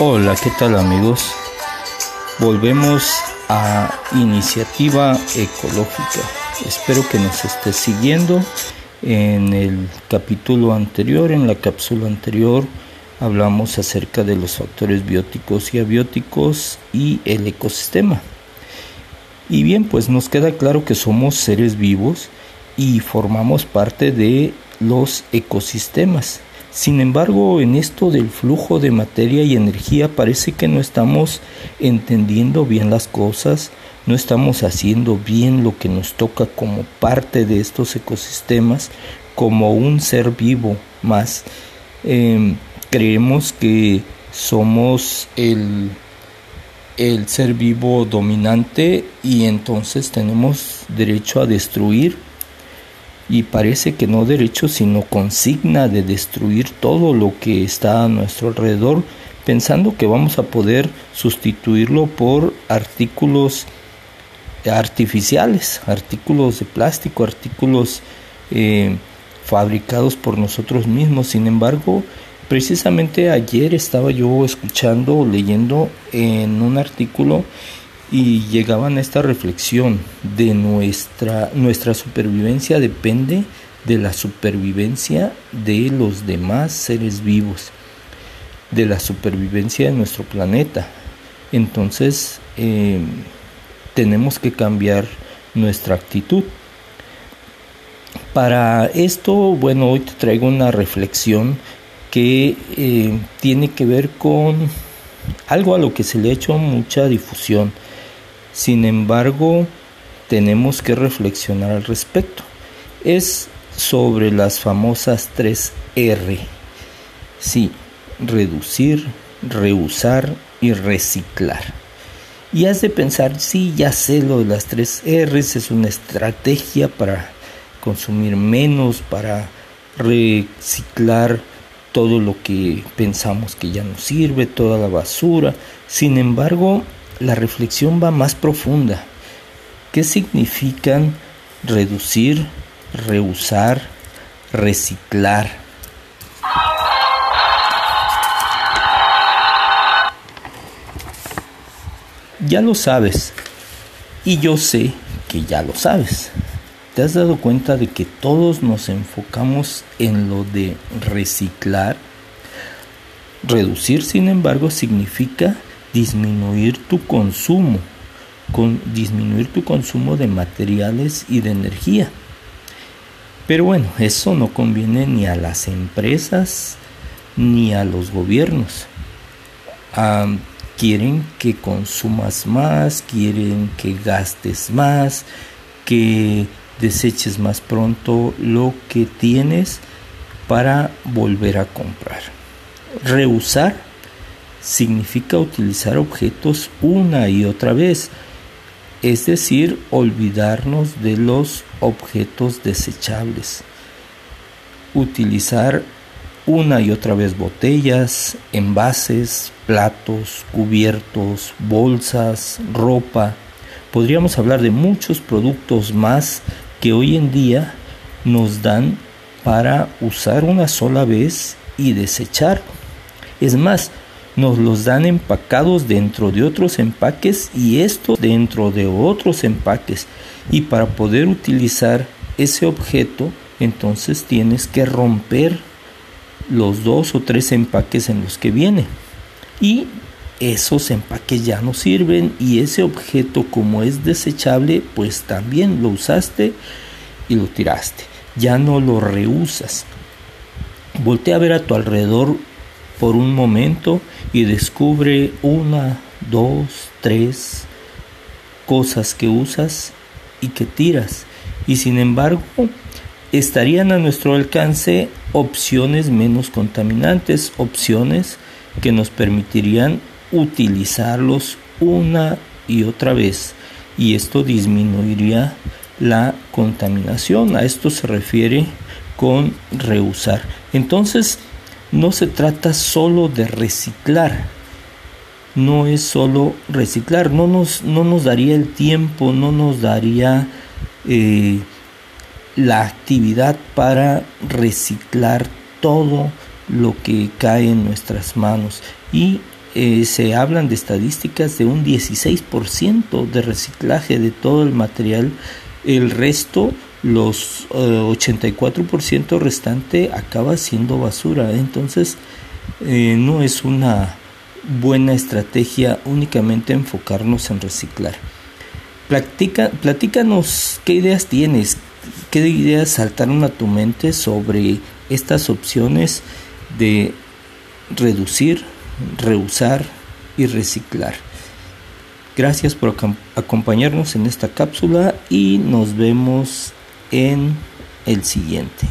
Hola, ¿qué tal amigos? Volvemos a Iniciativa Ecológica. Espero que nos esté siguiendo. En el capítulo anterior, en la cápsula anterior, hablamos acerca de los factores bióticos y abióticos y el ecosistema. Y bien, pues nos queda claro que somos seres vivos y formamos parte de los ecosistemas. Sin embargo, en esto del flujo de materia y energía parece que no estamos entendiendo bien las cosas, no estamos haciendo bien lo que nos toca como parte de estos ecosistemas, como un ser vivo más. Em, creemos que somos el, el ser vivo dominante y entonces tenemos derecho a destruir y parece que no derecho sino consigna de destruir todo lo que está a nuestro alrededor pensando que vamos a poder sustituirlo por artículos artificiales, artículos de plástico, artículos eh, fabricados por nosotros mismos. Sin embargo, precisamente ayer estaba yo escuchando, leyendo en un artículo y llegaban a esta reflexión de nuestra, nuestra supervivencia depende de la supervivencia de los demás seres vivos, de la supervivencia de nuestro planeta. Entonces eh, tenemos que cambiar nuestra actitud. Para esto, bueno, hoy te traigo una reflexión que eh, tiene que ver con algo a lo que se le ha hecho mucha difusión sin embargo, tenemos que reflexionar al respecto. Es sobre las famosas tres R. Sí, reducir, reusar y reciclar. Y has de pensar, sí, ya sé lo de las tres R, es una estrategia para consumir menos, para reciclar todo lo que pensamos que ya no sirve, toda la basura. Sin embargo, la reflexión va más profunda. ¿Qué significan reducir, reusar, reciclar? Ya lo sabes. Y yo sé que ya lo sabes. ¿Te has dado cuenta de que todos nos enfocamos en lo de reciclar? Reducir, sin embargo, significa disminuir tu consumo, con disminuir tu consumo de materiales y de energía. Pero bueno, eso no conviene ni a las empresas ni a los gobiernos. quieren que consumas más, quieren que gastes más, que deseches más pronto lo que tienes para volver a comprar. Rehusar significa utilizar objetos una y otra vez, es decir, olvidarnos de los objetos desechables. Utilizar una y otra vez botellas, envases, platos, cubiertos, bolsas, ropa. Podríamos hablar de muchos productos más que hoy en día nos dan para usar una sola vez y desechar. Es más, nos los dan empacados dentro de otros empaques y esto dentro de otros empaques. Y para poder utilizar ese objeto, entonces tienes que romper los dos o tres empaques en los que viene. Y esos empaques ya no sirven y ese objeto como es desechable, pues también lo usaste y lo tiraste. Ya no lo reusas. Voltea a ver a tu alrededor por un momento y descubre una, dos, tres cosas que usas y que tiras. Y sin embargo, estarían a nuestro alcance opciones menos contaminantes, opciones que nos permitirían utilizarlos una y otra vez. Y esto disminuiría la contaminación. A esto se refiere con reusar. Entonces, no se trata solo de reciclar, no es solo reciclar, no nos, no nos daría el tiempo, no nos daría eh, la actividad para reciclar todo lo que cae en nuestras manos. Y eh, se hablan de estadísticas de un 16% de reciclaje de todo el material. El resto, los 84% eh, restante, acaba siendo basura. Entonces, eh, no es una buena estrategia únicamente enfocarnos en reciclar. Platica, platícanos qué ideas tienes, qué ideas saltaron a tu mente sobre estas opciones de reducir, reusar y reciclar. Gracias por acompañarnos en esta cápsula y nos vemos en el siguiente.